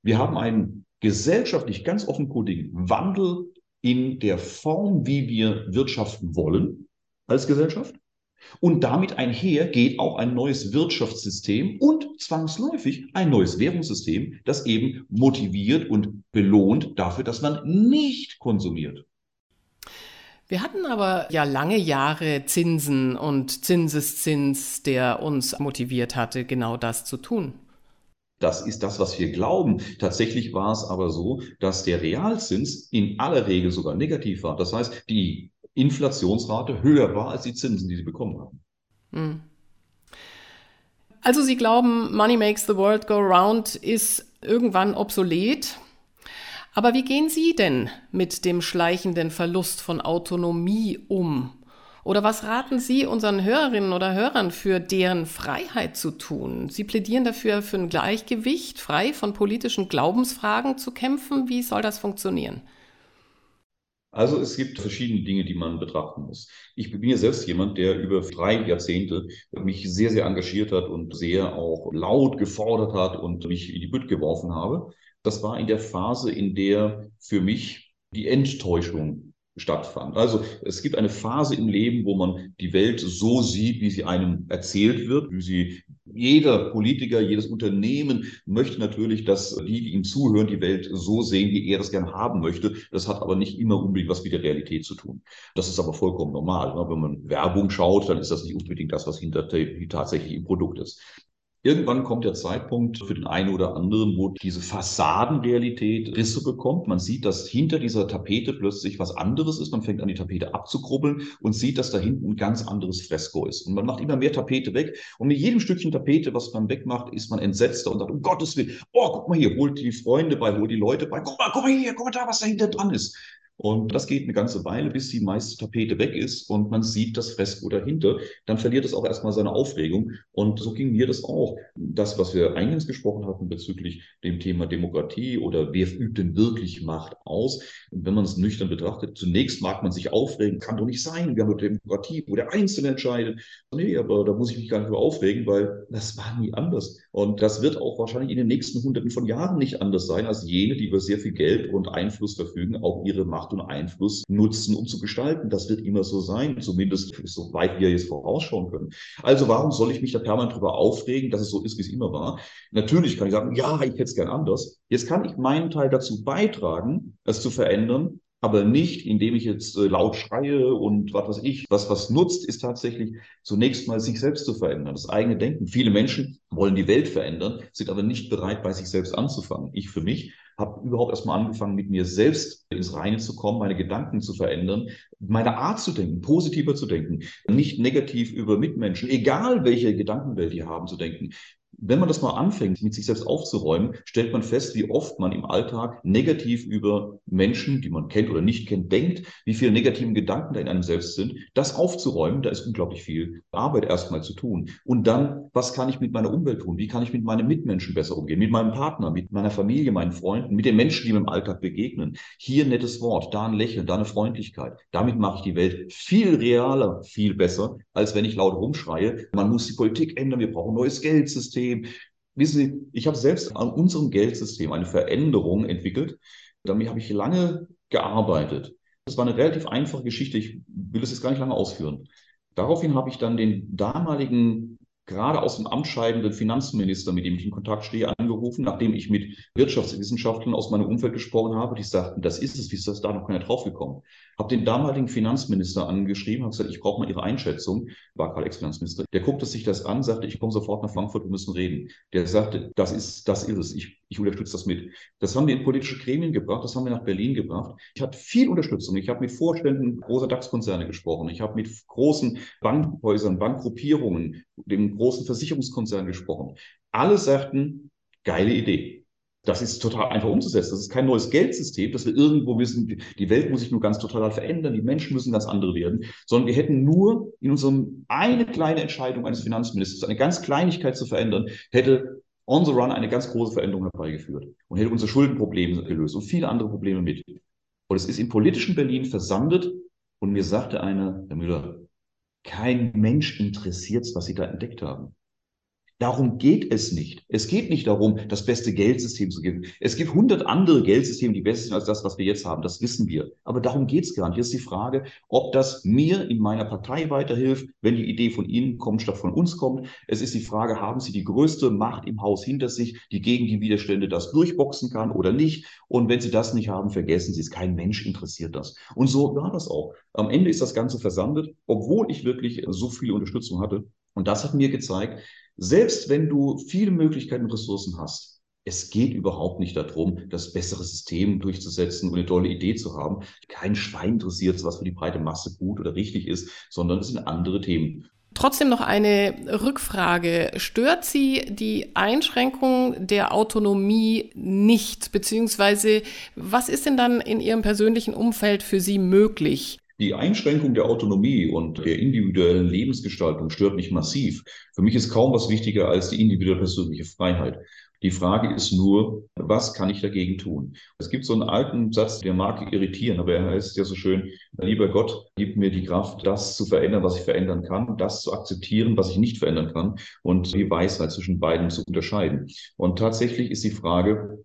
wir haben einen gesellschaftlich ganz offenkundigen Wandel in der Form, wie wir wirtschaften wollen als Gesellschaft. Und damit einher geht auch ein neues Wirtschaftssystem und zwangsläufig ein neues Währungssystem, das eben motiviert und belohnt dafür, dass man nicht konsumiert. Wir hatten aber ja lange Jahre Zinsen und Zinseszins, der uns motiviert hatte, genau das zu tun. Das ist das, was wir glauben. Tatsächlich war es aber so, dass der Realzins in aller Regel sogar negativ war. Das heißt, die Inflationsrate höher war als die Zinsen, die sie bekommen haben. Hm. Also Sie glauben, Money makes the world go round ist irgendwann obsolet. Aber wie gehen Sie denn mit dem schleichenden Verlust von Autonomie um? Oder was raten Sie unseren Hörerinnen oder Hörern für deren Freiheit zu tun? Sie plädieren dafür, für ein Gleichgewicht, frei von politischen Glaubensfragen zu kämpfen. Wie soll das funktionieren? Also es gibt verschiedene Dinge, die man betrachten muss. Ich bin ja selbst jemand, der über drei Jahrzehnte mich sehr, sehr engagiert hat und sehr auch laut gefordert hat und mich in die Bütt geworfen habe. Das war in der Phase, in der für mich die Enttäuschung stattfand. Also es gibt eine Phase im Leben, wo man die Welt so sieht, wie sie einem erzählt wird, wie sie jeder Politiker, jedes Unternehmen möchte natürlich, dass die, die ihm zuhören, die Welt so sehen, wie er das gern haben möchte. Das hat aber nicht immer unbedingt was mit der Realität zu tun. Das ist aber vollkommen normal. Ne? Wenn man Werbung schaut, dann ist das nicht unbedingt das, was hinter tatsächlich im Produkt ist. Irgendwann kommt der Zeitpunkt für den einen oder anderen, wo diese Fassadenrealität Risse bekommt. Man sieht, dass hinter dieser Tapete plötzlich was anderes ist. Man fängt an, die Tapete abzukrubbeln und sieht, dass da hinten ein ganz anderes Fresko ist. Und man macht immer mehr Tapete weg. Und mit jedem Stückchen Tapete, was man wegmacht, ist man entsetzter und sagt, um Gottes Willen, oh, guck mal hier, holt die Freunde bei, holt die Leute bei, guck mal, guck mal hier, guck mal da, was da hinter dran ist. Und das geht eine ganze Weile, bis die meiste Tapete weg ist und man sieht das Fresko dahinter. Dann verliert es auch erstmal seine Aufregung. Und so ging mir das auch. Das, was wir eingangs gesprochen hatten bezüglich dem Thema Demokratie oder wer übt denn wirklich Macht aus? Und wenn man es nüchtern betrachtet, zunächst mag man sich aufregen, kann doch nicht sein. Wir haben eine Demokratie, wo der Einzelne entscheidet. Nee, aber da muss ich mich gar nicht mehr aufregen, weil das war nie anders. Und das wird auch wahrscheinlich in den nächsten Hunderten von Jahren nicht anders sein, als jene, die über sehr viel Geld und Einfluss verfügen, auch ihre Macht und Einfluss nutzen, um zu gestalten. Das wird immer so sein, zumindest soweit wir jetzt vorausschauen können. Also warum soll ich mich da permanent darüber aufregen, dass es so ist, wie es immer war? Natürlich kann ich sagen, ja, ich hätte es gern anders. Jetzt kann ich meinen Teil dazu beitragen, es zu verändern, aber nicht, indem ich jetzt äh, laut schreie und was weiß ich. Was, was nutzt, ist tatsächlich zunächst mal sich selbst zu verändern, das eigene Denken. Viele Menschen wollen die Welt verändern, sind aber nicht bereit, bei sich selbst anzufangen. Ich für mich habe überhaupt erstmal angefangen, mit mir selbst ins Reine zu kommen, meine Gedanken zu verändern, meine Art zu denken, positiver zu denken, nicht negativ über Mitmenschen, egal welche Gedankenwelt die haben, zu denken. Wenn man das mal anfängt, mit sich selbst aufzuräumen, stellt man fest, wie oft man im Alltag negativ über Menschen, die man kennt oder nicht kennt, denkt, wie viele negativen Gedanken da in einem selbst sind. Das aufzuräumen, da ist unglaublich viel Arbeit erstmal zu tun. Und dann, was kann ich mit meiner Umwelt tun? Wie kann ich mit meinen Mitmenschen besser umgehen? Mit meinem Partner, mit meiner Familie, meinen Freunden, mit den Menschen, die mir im Alltag begegnen. Hier ein nettes Wort, da ein Lächeln, da eine Freundlichkeit. Damit mache ich die Welt viel realer, viel besser, als wenn ich laut rumschreie. Man muss die Politik ändern, wir brauchen ein neues Geldsystem Geldsystem. Wissen Sie, ich habe selbst an unserem Geldsystem eine Veränderung entwickelt. Damit habe ich lange gearbeitet. Das war eine relativ einfache Geschichte. Ich will es jetzt gar nicht lange ausführen. Daraufhin habe ich dann den damaligen gerade aus dem Amt scheidenden Finanzminister, mit dem ich in Kontakt stehe, angerufen, nachdem ich mit Wirtschaftswissenschaftlern aus meinem Umfeld gesprochen habe, die sagten, das ist es, wie ist das da noch keiner draufgekommen? Habe den damaligen Finanzminister angeschrieben, habe gesagt, ich brauche mal Ihre Einschätzung, war Karl Ex-Finanzminister. Der guckte sich das an, sagte, ich komme sofort nach Frankfurt, wir müssen reden. Der sagte, das ist, das ist es, ich, ich unterstütze das mit. Das haben wir in politische Gremien gebracht, das haben wir nach Berlin gebracht. Ich hatte viel Unterstützung. Ich habe mit Vorständen großer DAX-Konzerne gesprochen. Ich habe mit großen Bankhäusern, Bankgruppierungen, dem großen Versicherungskonzernen gesprochen. Alle sagten, geile Idee. Das ist total einfach umzusetzen. Das ist kein neues Geldsystem, dass wir irgendwo wissen, die Welt muss sich nur ganz total verändern, die Menschen müssen ganz andere werden, sondern wir hätten nur in unserem eine kleine Entscheidung eines Finanzministers, eine ganz Kleinigkeit zu verändern, hätte on the run eine ganz große Veränderung herbeigeführt und hätte unsere Schuldenprobleme gelöst und viele andere Probleme mit. Und es ist im politischen Berlin versandet und mir sagte einer, Herr Müller, kein Mensch interessiert was Sie da entdeckt haben. Darum geht es nicht. Es geht nicht darum, das beste Geldsystem zu geben. Es gibt hundert andere Geldsysteme, die besser sind als das, was wir jetzt haben. Das wissen wir. Aber darum geht es gar nicht. Jetzt ist die Frage, ob das mir in meiner Partei weiterhilft, wenn die Idee von Ihnen kommt, statt von uns kommt. Es ist die Frage, haben Sie die größte Macht im Haus hinter sich, die gegen die Widerstände das durchboxen kann oder nicht? Und wenn Sie das nicht haben, vergessen Sie es. Kein Mensch interessiert das. Und so war das auch. Am Ende ist das Ganze versandet, obwohl ich wirklich so viel Unterstützung hatte. Und das hat mir gezeigt, selbst wenn du viele Möglichkeiten und Ressourcen hast, es geht überhaupt nicht darum, das bessere System durchzusetzen und eine tolle Idee zu haben. Kein Schwein interessiert, was für die breite Masse gut oder richtig ist, sondern es sind andere Themen. Trotzdem noch eine Rückfrage. Stört Sie die Einschränkung der Autonomie nicht? Beziehungsweise was ist denn dann in Ihrem persönlichen Umfeld für Sie möglich? Die Einschränkung der Autonomie und der individuellen Lebensgestaltung stört mich massiv. Für mich ist kaum was wichtiger als die individuelle persönliche Freiheit. Die Frage ist nur, was kann ich dagegen tun? Es gibt so einen alten Satz, der mag irritieren, aber er heißt ja so schön, lieber Gott, gib mir die Kraft, das zu verändern, was ich verändern kann, das zu akzeptieren, was ich nicht verändern kann und die Weisheit zwischen beiden zu unterscheiden. Und tatsächlich ist die Frage,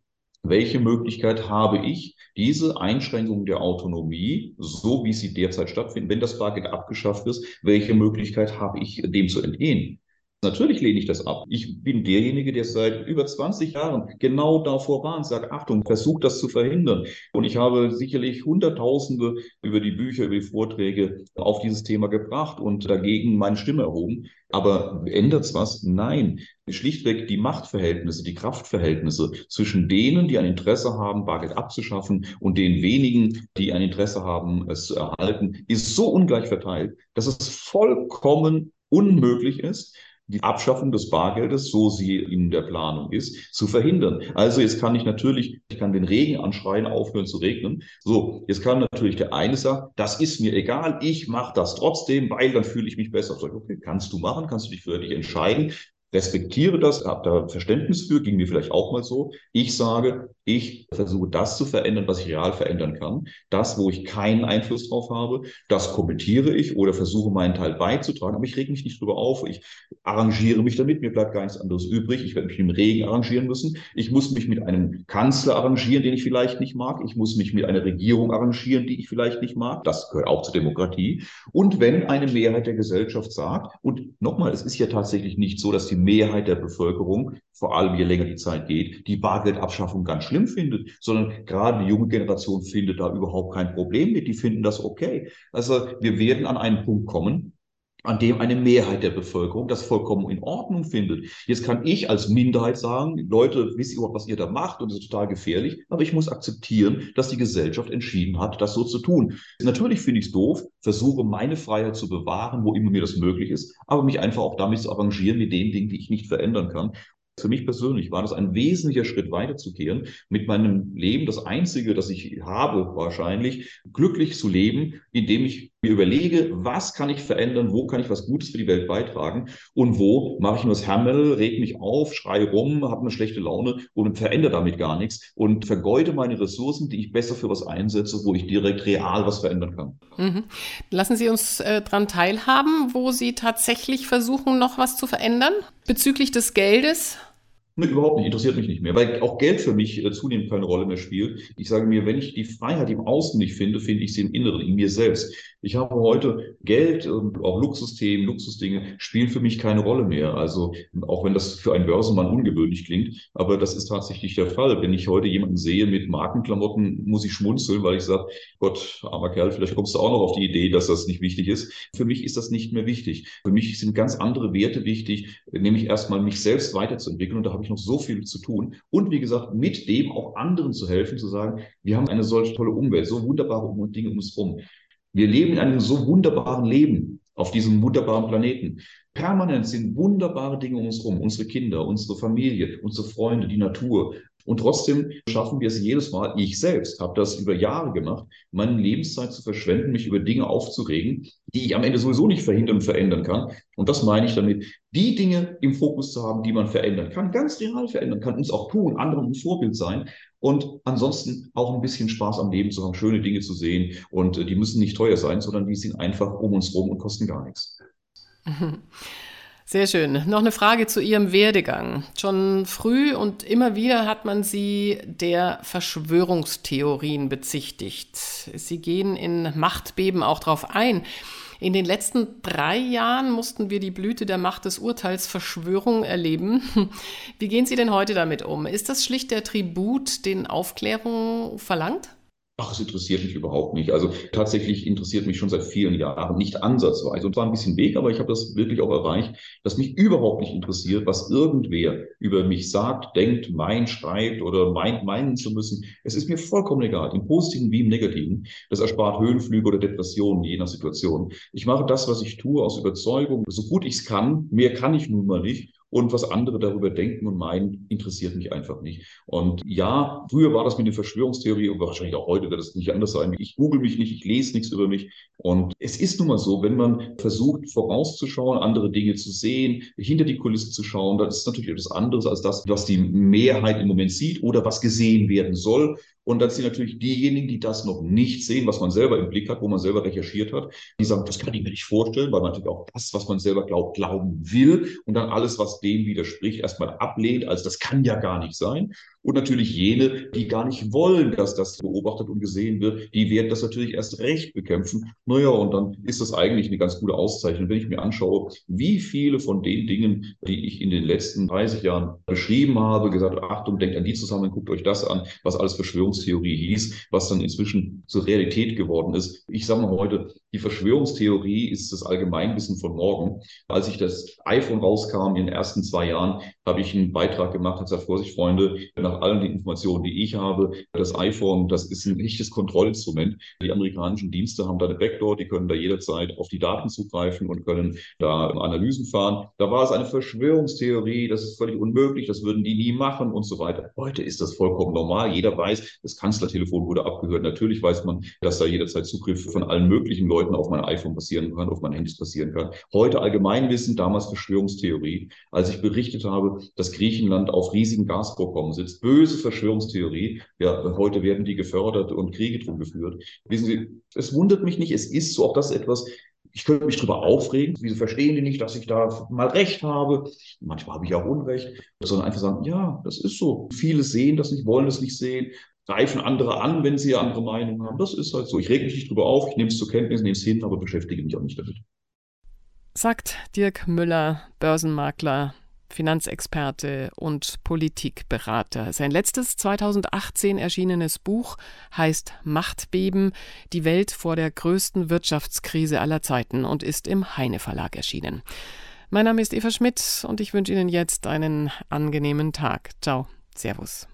welche Möglichkeit habe ich, diese Einschränkung der Autonomie, so wie sie derzeit stattfinden, wenn das Bargeld abgeschafft ist, welche Möglichkeit habe ich, dem zu entgehen? Natürlich lehne ich das ab. Ich bin derjenige, der seit über 20 Jahren genau davor war und sagt, Achtung, versucht das zu verhindern. Und ich habe sicherlich Hunderttausende über die Bücher, über die Vorträge auf dieses Thema gebracht und dagegen meine Stimme erhoben. Aber ändert's was? Nein. Schlichtweg die Machtverhältnisse, die Kraftverhältnisse zwischen denen, die ein Interesse haben, Bargeld abzuschaffen und den wenigen, die ein Interesse haben, es zu erhalten, ist so ungleich verteilt, dass es vollkommen unmöglich ist, die Abschaffung des Bargeldes, so sie in der Planung ist, zu verhindern. Also jetzt kann ich natürlich, ich kann den Regen anschreien, aufhören zu regnen. So, jetzt kann natürlich der eine sagen, das ist mir egal, ich mache das trotzdem, weil dann fühle ich mich besser. Sag, okay, kannst du machen, kannst du dich für dich entscheiden respektiere das, habe da Verständnis für, ging mir vielleicht auch mal so. Ich sage, ich versuche das zu verändern, was ich real verändern kann. Das, wo ich keinen Einfluss drauf habe, das kommentiere ich oder versuche meinen Teil beizutragen. Aber ich reg mich nicht drüber auf. Ich arrangiere mich damit. Mir bleibt gar nichts anderes übrig. Ich werde mich im Regen arrangieren müssen. Ich muss mich mit einem Kanzler arrangieren, den ich vielleicht nicht mag. Ich muss mich mit einer Regierung arrangieren, die ich vielleicht nicht mag. Das gehört auch zur Demokratie. Und wenn eine Mehrheit der Gesellschaft sagt, und nochmal, es ist ja tatsächlich nicht so, dass die Mehrheit der Bevölkerung, vor allem je länger die Zeit geht, die Bargeldabschaffung ganz schlimm findet, sondern gerade die junge Generation findet da überhaupt kein Problem mit. Die finden das okay. Also wir werden an einen Punkt kommen, an dem eine Mehrheit der Bevölkerung das vollkommen in Ordnung findet. Jetzt kann ich als Minderheit sagen, Leute, wisst ihr überhaupt, was ihr da macht und das ist total gefährlich, aber ich muss akzeptieren, dass die Gesellschaft entschieden hat, das so zu tun. Natürlich finde ich es doof, versuche meine Freiheit zu bewahren, wo immer mir das möglich ist, aber mich einfach auch damit zu arrangieren mit den Dingen, die ich nicht verändern kann. Für mich persönlich war das ein wesentlicher Schritt weiterzugehen, mit meinem Leben das Einzige, das ich habe, wahrscheinlich, glücklich zu leben, indem ich mir überlege, was kann ich verändern, wo kann ich was Gutes für die Welt beitragen und wo mache ich nur das Hammel, reg mich auf, schreie rum, habe eine schlechte Laune und verändere damit gar nichts und vergeude meine Ressourcen, die ich besser für was einsetze, wo ich direkt real was verändern kann. Mhm. Lassen Sie uns äh, daran teilhaben, wo Sie tatsächlich versuchen, noch was zu verändern bezüglich des Geldes. Nee, überhaupt nicht, interessiert mich nicht mehr, weil auch Geld für mich äh, zunehmend keine Rolle mehr spielt. Ich sage mir, wenn ich die Freiheit im Außen nicht finde, finde ich sie im Inneren, in mir selbst. Ich habe heute Geld und auch Luxusthemen, Luxusdinge spielen für mich keine Rolle mehr. Also auch wenn das für einen Börsenmann ungewöhnlich klingt, aber das ist tatsächlich der Fall. Wenn ich heute jemanden sehe mit Markenklamotten, muss ich schmunzeln, weil ich sage, Gott, armer Kerl, vielleicht kommst du auch noch auf die Idee, dass das nicht wichtig ist. Für mich ist das nicht mehr wichtig. Für mich sind ganz andere Werte wichtig, nämlich erstmal mich selbst weiterzuentwickeln und da habe ich noch so viel zu tun. Und wie gesagt, mit dem auch anderen zu helfen, zu sagen, wir haben eine solch tolle Umwelt, so wunderbare Dinge um uns herum. Wir leben in einem so wunderbaren Leben auf diesem wunderbaren Planeten. Permanent sind wunderbare Dinge um uns herum, unsere Kinder, unsere Familie, unsere Freunde, die Natur. Und trotzdem schaffen wir es jedes Mal, ich selbst habe das über Jahre gemacht, meine Lebenszeit zu verschwenden, mich über Dinge aufzuregen, die ich am Ende sowieso nicht verhindern und verändern kann. Und das meine ich damit, die Dinge im Fokus zu haben, die man verändern kann, ganz real verändern kann, uns auch tun, anderen ein Vorbild sein und ansonsten auch ein bisschen Spaß am Leben zu haben, schöne Dinge zu sehen. Und äh, die müssen nicht teuer sein, sondern die sind einfach um uns rum und kosten gar nichts. Sehr schön. Noch eine Frage zu Ihrem Werdegang. Schon früh und immer wieder hat man Sie der Verschwörungstheorien bezichtigt. Sie gehen in Machtbeben auch darauf ein. In den letzten drei Jahren mussten wir die Blüte der Macht des Urteils Verschwörung erleben. Wie gehen Sie denn heute damit um? Ist das schlicht der Tribut, den Aufklärung verlangt? Ach, es interessiert mich überhaupt nicht. Also tatsächlich interessiert mich schon seit vielen Jahren nicht ansatzweise. Und zwar ein bisschen Weg, aber ich habe das wirklich auch erreicht, dass mich überhaupt nicht interessiert, was irgendwer über mich sagt, denkt, meint, schreibt oder meint, meinen zu müssen. Es ist mir vollkommen egal, im Positiven wie im Negativen. Das erspart Höhenflüge oder Depressionen je nach Situation. Ich mache das, was ich tue, aus Überzeugung, so gut ich es kann. Mehr kann ich nun mal nicht. Und was andere darüber denken und meinen, interessiert mich einfach nicht. Und ja, früher war das mit der Verschwörungstheorie und wahrscheinlich auch heute wird es nicht anders sein. Ich google mich nicht, ich lese nichts über mich. Und es ist nun mal so, wenn man versucht, vorauszuschauen, andere Dinge zu sehen, hinter die Kulissen zu schauen, dann ist natürlich etwas anderes als das, was die Mehrheit im Moment sieht oder was gesehen werden soll. Und dann sind natürlich diejenigen, die das noch nicht sehen, was man selber im Blick hat, wo man selber recherchiert hat, die sagen, das kann ich mir nicht vorstellen, weil man natürlich auch das, was man selber glaubt, glauben will und dann alles, was dem widerspricht, erstmal ablehnt, als das kann ja gar nicht sein. Und natürlich jene, die gar nicht wollen, dass das beobachtet und gesehen wird, die werden das natürlich erst recht bekämpfen. Naja, und dann ist das eigentlich eine ganz gute Auszeichnung, wenn ich mir anschaue, wie viele von den Dingen, die ich in den letzten 30 Jahren beschrieben habe, gesagt, Achtung, denkt an die zusammen, guckt euch das an, was alles Verschwörungs Verschwörungstheorie hieß, was dann inzwischen zur Realität geworden ist. Ich sage mal heute, die Verschwörungstheorie ist das Allgemeinwissen von morgen. Als ich das iPhone rauskam in den ersten zwei Jahren, habe ich einen Beitrag gemacht, hat gesagt, Vorsicht, Freunde, nach allen den Informationen, die ich habe, das iPhone, das ist ein echtes Kontrollinstrument. Die amerikanischen Dienste haben da eine Backdoor, die können da jederzeit auf die Daten zugreifen und können da Analysen fahren. Da war es eine Verschwörungstheorie, das ist völlig unmöglich, das würden die nie machen und so weiter. Heute ist das vollkommen normal. Jeder weiß, das Kanzlertelefon wurde abgehört. Natürlich weiß man, dass da jederzeit Zugriff von allen möglichen Leuten auf mein iPhone passieren kann, auf mein Handys passieren kann. Heute Allgemeinwissen, damals Verschwörungstheorie. Als ich berichtet habe, dass Griechenland auf riesigen Gasvorkommen sitzt, böse Verschwörungstheorie. Ja, heute werden die gefördert und Kriege drum geführt. Wissen Sie, es wundert mich nicht. Es ist so auch das etwas, ich könnte mich darüber aufregen. Wieso verstehen die nicht, dass ich da mal Recht habe? Manchmal habe ich auch Unrecht. Sondern einfach sagen, ja, das ist so. Viele sehen das nicht, wollen es nicht sehen, greifen andere an, wenn sie andere Meinung haben. Das ist halt so. Ich reg mich nicht drüber auf, ich nehme es zur Kenntnis, nehme es hin, aber beschäftige mich auch nicht damit. Sagt Dirk Müller, Börsenmakler, Finanzexperte und Politikberater. Sein letztes 2018 erschienenes Buch heißt Machtbeben, die Welt vor der größten Wirtschaftskrise aller Zeiten und ist im Heine Verlag erschienen. Mein Name ist Eva Schmidt und ich wünsche Ihnen jetzt einen angenehmen Tag. Ciao. Servus.